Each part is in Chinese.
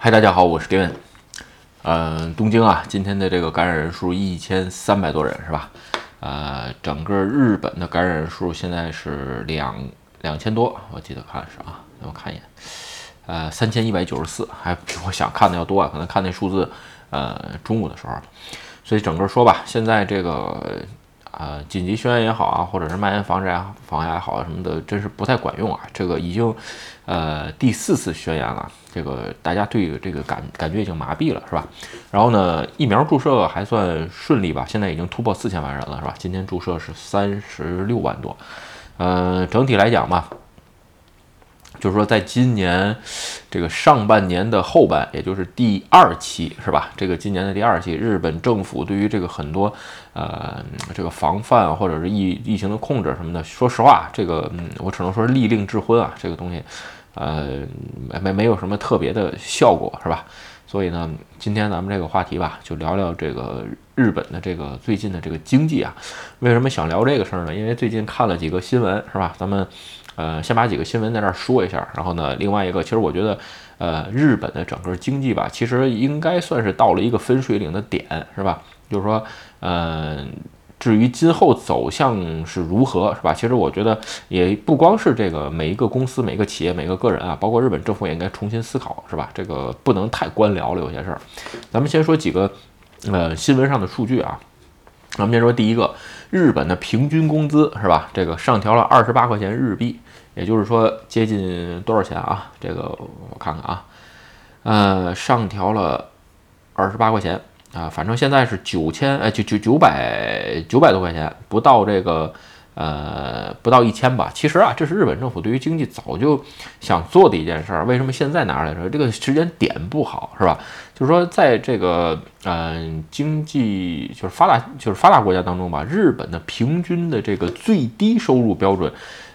嗨，大家好，我是 Gavin。呃，东京啊，今天的这个感染人数一千三百多人，是吧？呃，整个日本的感染人数现在是两两千多，我记得看是啊，让我看一眼，呃，三千一百九十四，还比我想看的要多啊，可能看那数字，呃，中午的时候，所以整个说吧，现在这个。呃，紧急宣言也好啊，或者是蔓延防治啊、防也好什么的，真是不太管用啊。这个已经，呃，第四次宣言了，这个大家对这个感感觉已经麻痹了，是吧？然后呢，疫苗注射还算顺利吧，现在已经突破四千万人了，是吧？今天注射是三十六万多，呃，整体来讲吧。就是说，在今年这个上半年的后半，也就是第二期，是吧？这个今年的第二期，日本政府对于这个很多呃这个防范或者是疫疫情的控制什么的，说实话，这个嗯，我只能说是利令智昏啊，这个东西，呃，没没有什么特别的效果，是吧？所以呢，今天咱们这个话题吧，就聊聊这个日本的这个最近的这个经济啊。为什么想聊这个事儿呢？因为最近看了几个新闻，是吧？咱们。呃，先把几个新闻在这儿说一下，然后呢，另外一个，其实我觉得，呃，日本的整个经济吧，其实应该算是到了一个分水岭的点，是吧？就是说，呃，至于今后走向是如何，是吧？其实我觉得也不光是这个每一个公司、每个企业、每个个人啊，包括日本政府也应该重新思考，是吧？这个不能太官僚了，有些事儿。咱们先说几个，呃，新闻上的数据啊。咱们先说第一个，日本的平均工资是吧？这个上调了二十八块钱日币。也就是说，接近多少钱啊？这个我看看啊，呃，上调了二十八块钱啊，反正现在是九千，呃，九九九百九百多块钱，不到这个。呃，不到一千吧。其实啊，这是日本政府对于经济早就想做的一件事儿。为什么现在拿出来说？这个时间点不好，是吧？就是说，在这个嗯经济就是发达就是发达国家当中吧，日本的平均的这个最低收入标准。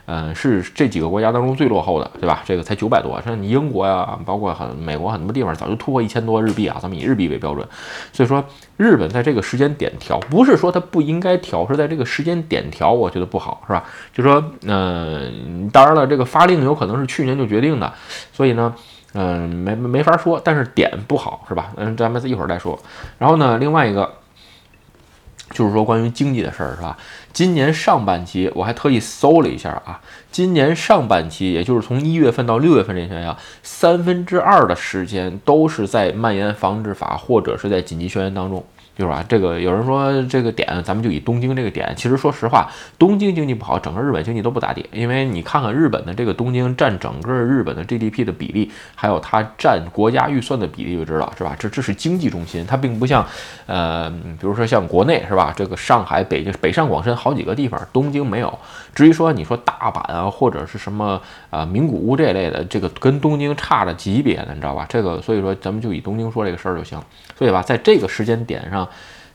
嗯，是这几个国家当中最落后的，对吧？这个才九百多，像你英国呀，包括很美国很多地方早就突破一千多日币啊。咱们以日币为标准，所以说日本在这个时间点调，不是说它不应该调，是在这个时间点调，我觉得不好，是吧？就说，嗯，当然了，这个发令有可能是去年就决定的，所以呢，嗯，没没法说，但是点不好，是吧？嗯，咱们一会儿再说。然后呢，另外一个。就是说，关于经济的事儿，是吧？今年上半期我还特意搜了一下啊，今年上半期，也就是从一月份到六月份这些呀，三分之二的时间都是在蔓延防治法或者是在紧急宣言当中。就是吧，这个有人说这个点，咱们就以东京这个点。其实说实话，东京经济不好，整个日本经济都不咋地。因为你看看日本的这个东京占整个日本的 GDP 的比例，还有它占国家预算的比例，就知道是吧？这这是经济中心，它并不像，呃，比如说像国内是吧？这个上海、北京、北上广深好几个地方，东京没有。至于说你说大阪啊，或者是什么啊名古屋这类的，这个跟东京差着级别的，你知道吧？这个所以说咱们就以东京说这个事儿就行。所以吧，在这个时间点上。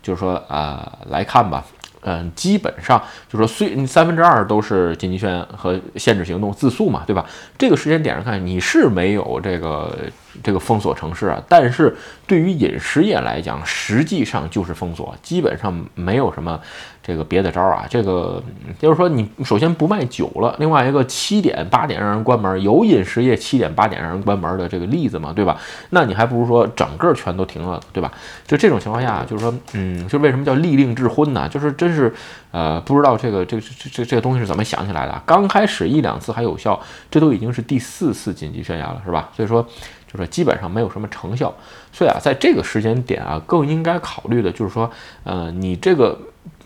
就是说，呃，来看吧，嗯，基本上就是说，虽三分之二都是紧急权和限制行动自诉嘛，对吧？这个时间点上看，你是没有这个这个封锁城市啊，但是对于饮食业来讲，实际上就是封锁，基本上没有什么。这个别的招儿啊，这个就是说，你首先不卖酒了，另外一个七点八点让人关门，有饮食业七点八点让人关门的这个例子嘛，对吧？那你还不如说整个全都停了，对吧？就这种情况下，就是说，嗯，就为什么叫利令智昏呢？就是真是，呃，不知道这个这这这这个东西是怎么想起来的。刚开始一两次还有效，这都已经是第四次紧急宣言了，是吧？所以说，就是基本上没有什么成效。所以啊，在这个时间点啊，更应该考虑的就是说，呃，你这个。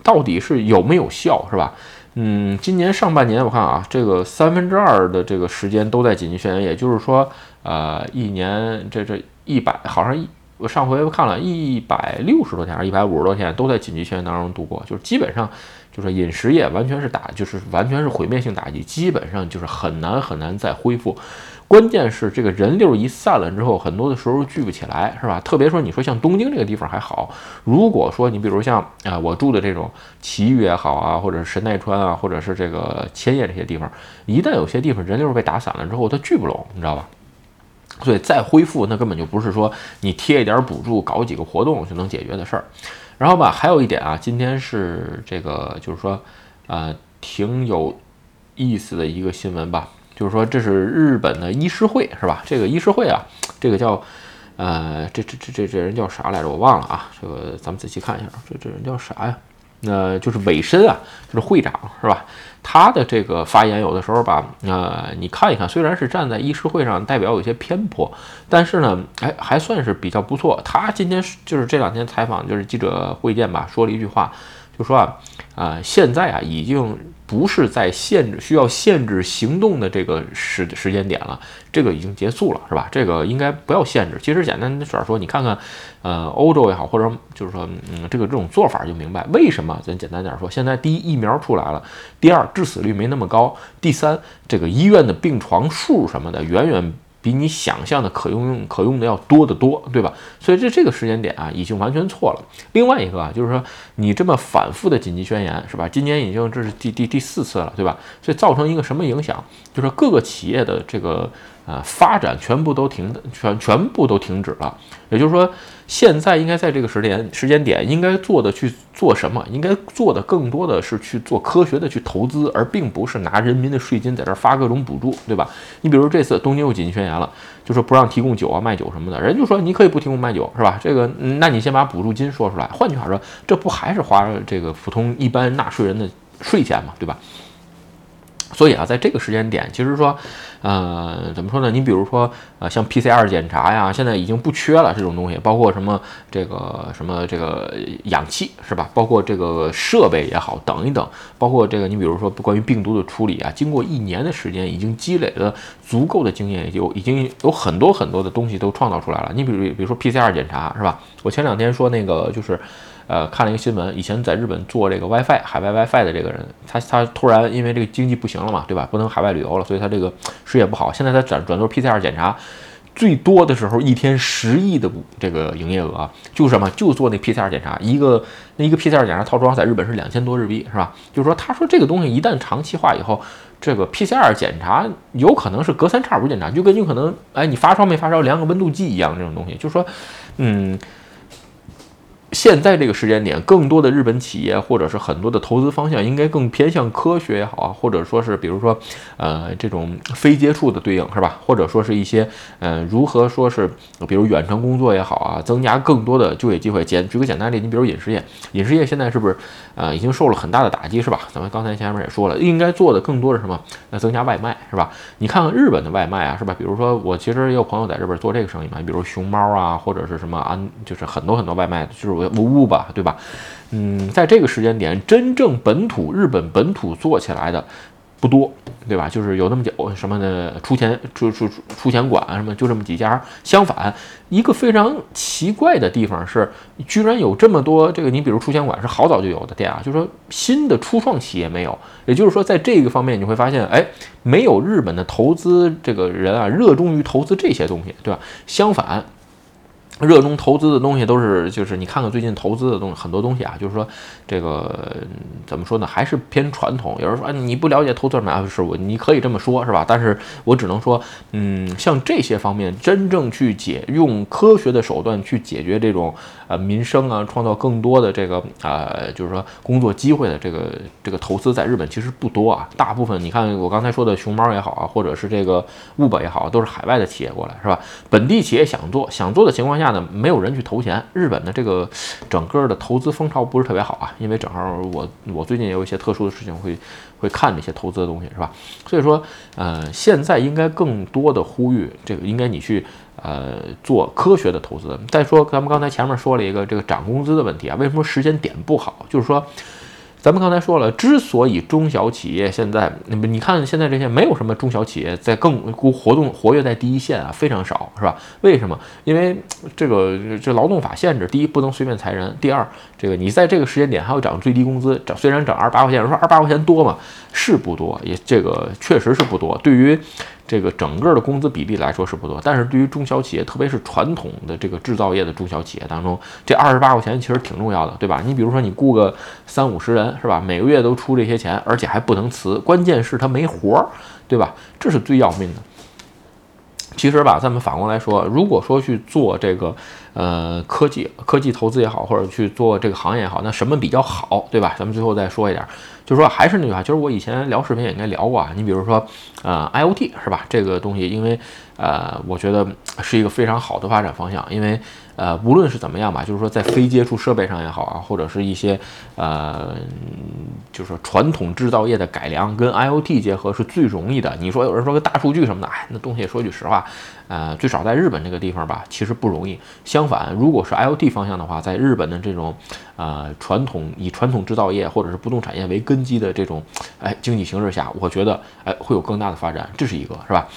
到底是有没有效，是吧？嗯，今年上半年我看啊，这个三分之二的这个时间都在紧急宣言，也就是说，呃，一年这这一百，好像一我上回看了一百六十多天还是一百五十多天都在紧急宣言当中度过，就是基本上就是饮食业完全是打，就是完全是毁灭性打击，基本上就是很难很难再恢复。关键是这个人流一散了之后，很多的时候聚不起来，是吧？特别说你说像东京这个地方还好，如果说你比如像啊我住的这种埼玉也好啊，或者神奈川啊，或者是这个千叶这些地方，一旦有些地方人流被打散了之后，它聚不拢，你知道吧？所以再恢复那根本就不是说你贴一点补助、搞几个活动就能解决的事儿。然后吧，还有一点啊，今天是这个就是说啊挺有意思的一个新闻吧。就是说，这是日本的医师会，是吧？这个医师会啊，这个叫呃，这这这这这人叫啥来着？我忘了啊。这个咱们仔细看一下，这这人叫啥呀？那就是尾身啊，就是会长是吧？他的这个发言有的时候吧，呃，你看一看，虽然是站在议事会上，代表有些偏颇，但是呢，哎，还算是比较不错。他今天就是这两天采访，就是记者会见吧，说了一句话，就说啊，啊，现在啊，已经。不是在限制需要限制行动的这个时时间点了，这个已经结束了，是吧？这个应该不要限制。其实简单点说，你看看，呃，欧洲也好，或者就是说，嗯，这个这种做法就明白为什么。咱简单点说，现在第一疫苗出来了，第二致死率没那么高，第三这个医院的病床数什么的远远。比你想象的可用用可用的要多得多，对吧？所以这这个时间点啊，已经完全错了。另外一个啊，就是说你这么反复的紧急宣言，是吧？今年已经这是第第第四次了，对吧？所以造成一个什么影响？就是各个企业的这个。啊，发展全部都停的，全全部都停止了。也就是说，现在应该在这个时间时间点，应该做的去做什么？应该做的更多的是去做科学的去投资，而并不是拿人民的税金在这儿发各种补助，对吧？你比如这次东京又紧急宣言了，就说不让提供酒啊、卖酒什么的，人就说你可以不提供卖酒，是吧？这个，那你先把补助金说出来。换句话说，这不还是花这个普通一般纳税人的税钱嘛，对吧？所以啊，在这个时间点，其实说。呃，怎么说呢？你比如说，呃，像 PCR 检查呀，现在已经不缺了这种东西，包括什么这个什么这个氧气是吧？包括这个设备也好，等一等，包括这个你比如说关于病毒的处理啊，经过一年的时间，已经积累了足够的经验，有已经有很多很多的东西都创造出来了。你比如比如说 PCR 检查是吧？我前两天说那个就是。呃，看了一个新闻，以前在日本做这个 WiFi 海外 WiFi 的这个人，他他突然因为这个经济不行了嘛，对吧？不能海外旅游了，所以他这个事业不好。现在他转转做 PCR 检查，最多的时候一天十亿的这个营业额，就是什么就做那 PCR 检查，一个那一个 PCR 检查套装在日本是两千多日币，是吧？就是说，他说这个东西一旦长期化以后，这个 PCR 检查有可能是隔三差五检查，就跟你可能哎你发烧没发烧量个温度计一样这种东西，就是说，嗯。现在这个时间点，更多的日本企业或者是很多的投资方向，应该更偏向科学也好啊，或者说是比如说，呃，这种非接触的对应是吧？或者说是一些，呃，如何说是，比如远程工作也好啊，增加更多的就业机会。简举个简单例，你比如饮食业，饮食业现在是不是，呃，已经受了很大的打击是吧？咱们刚才前面也说了，应该做的更多的是什么？那增加外卖是吧？你看看日本的外卖啊，是吧？比如说我其实也有朋友在这边做这个生意嘛，你比如熊猫啊，或者是什么安，就是很多很多外卖，就是。无误吧，对吧？嗯，在这个时间点，真正本土日本本土做起来的不多，对吧？就是有那么几什么的出钱出出出钱馆什么，就这么几家。相反，一个非常奇怪的地方是，居然有这么多这个，你比如出钱馆是好早就有的店啊，就是说新的初创企业没有。也就是说，在这个方面你会发现，哎，没有日本的投资这个人啊，热衷于投资这些东西，对吧？相反。热衷投资的东西都是，就是你看看最近投资的东西，很多东西啊，就是说这个怎么说呢，还是偏传统。有人说，你不了解投资什么？是我你可以这么说，是吧？但是我只能说，嗯，像这些方面，真正去解用科学的手段去解决这种呃民生啊，创造更多的这个呃，就是说工作机会的这个这个投资，在日本其实不多啊。大部分你看我刚才说的熊猫也好啊，或者是这个 Uber 也好，都是海外的企业过来，是吧？本地企业想做，想做的情况下。那没有人去投钱，日本的这个整个的投资风潮不是特别好啊，因为正好我我最近也有一些特殊的事情会会看这些投资的东西，是吧？所以说，呃，现在应该更多的呼吁这个，应该你去呃做科学的投资。再说，咱们刚才前面说了一个这个涨工资的问题啊，为什么时间点不好？就是说。咱们刚才说了，之所以中小企业现在，那么你看现在这些没有什么中小企业在更活动活跃在第一线啊，非常少，是吧？为什么？因为这个这劳动法限制，第一不能随便裁人，第二这个你在这个时间点还要涨最低工资，涨虽然涨二十八块钱，说二十八块钱多嘛，是不多，也这个确实是不多，对于。这个整个的工资比例来说是不多，但是对于中小企业，特别是传统的这个制造业的中小企业当中，这二十八块钱其实挺重要的，对吧？你比如说你雇个三五十人，是吧？每个月都出这些钱，而且还不能辞，关键是他没活儿，对吧？这是最要命的。其实吧，咱们反过来说，如果说去做这个呃科技科技投资也好，或者去做这个行业也好，那什么比较好，对吧？咱们最后再说一点，就是说还是那句话，就是我以前聊视频也应该聊过啊。你比如说，呃，IOT 是吧？这个东西，因为呃，我觉得是一个非常好的发展方向，因为。呃，无论是怎么样吧，就是说在非接触设备上也好啊，或者是一些呃，就是说传统制造业的改良跟 IOT 结合是最容易的。你说有人说个大数据什么的，哎，那东西说句实话，呃，最少在日本这个地方吧，其实不容易。相反，如果是 IOT 方向的话，在日本的这种呃传统以传统制造业或者是不动产业为根基的这种哎经济形势下，我觉得哎会有更大的发展，这是一个，是吧？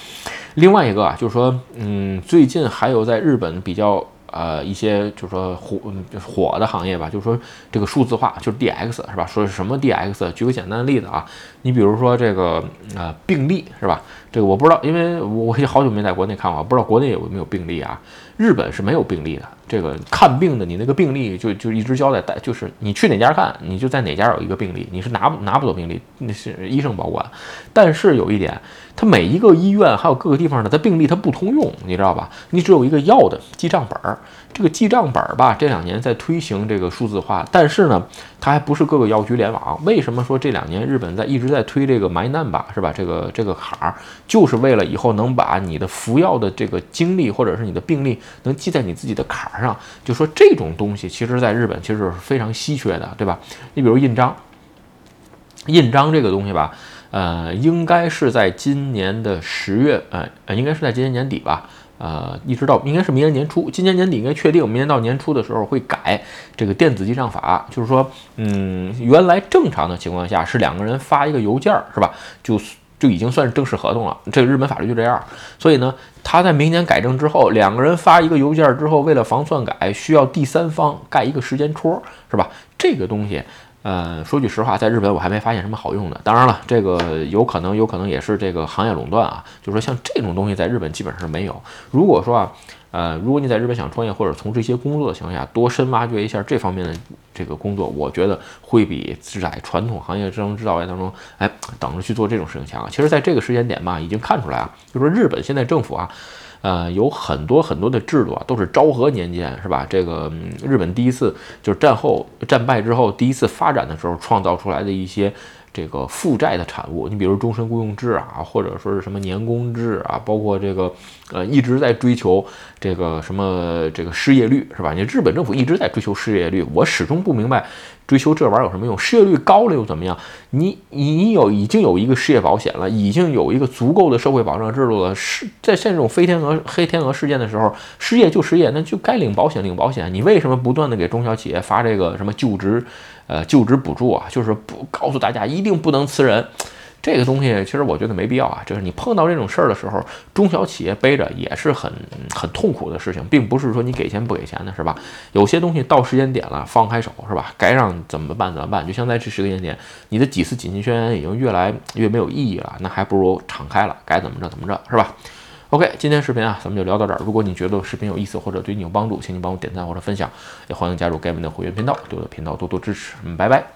另外一个啊，就是说，嗯，最近还有在日本比较。呃，一些就是说火火的行业吧，就是说这个数字化，就是 DX 是吧？说是什么 DX？举个简单的例子啊，你比如说这个呃病例是吧？这个我不知道，因为我也好久没在国内看过，不知道国内有没有病例啊？日本是没有病例的，这个看病的你那个病历就就一直交代，就是你去哪家看，你就在哪家有一个病历，你是拿不拿不走病历，那是医生保管。但是有一点，它每一个医院还有各个地方的，它病历它不通用，你知道吧？你只有一个药的记账本儿。这个记账本儿吧，这两年在推行这个数字化，但是呢，它还不是各个药局联网。为什么说这两年日本在一直在推这个 My Number 是吧？这个这个卡儿，就是为了以后能把你的服药的这个经历或者是你的病历能记在你自己的卡上。就说这种东西，其实在日本其实是非常稀缺的，对吧？你比如印章，印章这个东西吧，呃，应该是在今年的十月，呃，应该是在今年年底吧。呃，一直到应该是明年年初，今年年底应该确定，明年到年初的时候会改这个电子记账法，就是说，嗯，原来正常的情况下是两个人发一个邮件儿，是吧？就就已经算是正式合同了。这个日本法律就这样，所以呢，他在明年改正之后，两个人发一个邮件儿之后，为了防篡改，需要第三方盖一个时间戳，是吧？这个东西。呃，说句实话，在日本我还没发现什么好用的。当然了，这个有可能，有可能也是这个行业垄断啊。就是说像这种东西，在日本基本上是没有。如果说啊，呃，如果你在日本想创业或者从事一些工作的情况下，多深挖掘一下这方面的这个工作，我觉得会比在传统行业智能制造业当中，哎，等着去做这种事情强。其实，在这个时间点吧，已经看出来啊，就说日本现在政府啊。呃，有很多很多的制度啊，都是昭和年间是吧？这个日本第一次就是战后战败之后第一次发展的时候创造出来的一些这个负债的产物。你比如终身雇佣制啊，或者说是什么年工制啊，包括这个呃一直在追求这个什么这个失业率是吧？你日本政府一直在追求失业率，我始终不明白。追求这玩意儿有什么用？失业率高了又怎么样？你你有已经有一个失业保险了，已经有一个足够的社会保障制度了。是在像这种飞天鹅、黑天鹅事件的时候，失业就失业，那就该领保险领保险。你为什么不断的给中小企业发这个什么就职，呃就职补助啊？就是不告诉大家一定不能辞人。这个东西其实我觉得没必要啊，就是你碰到这种事儿的时候，中小企业背着也是很很痛苦的事情，并不是说你给钱不给钱的是吧？有些东西到时间点了，放开手是吧？该让怎么办怎么办？就像在这时间点，你的几次紧急宣言已经越来越没有意义了，那还不如敞开了，该怎么着怎么着是吧？OK，今天视频啊，咱们就聊到这儿。如果你觉得视频有意思或者对你有帮助，请你帮我点赞或者分享，也欢迎加入盖文的会员频道，对我的频道多多支持。嗯，拜拜。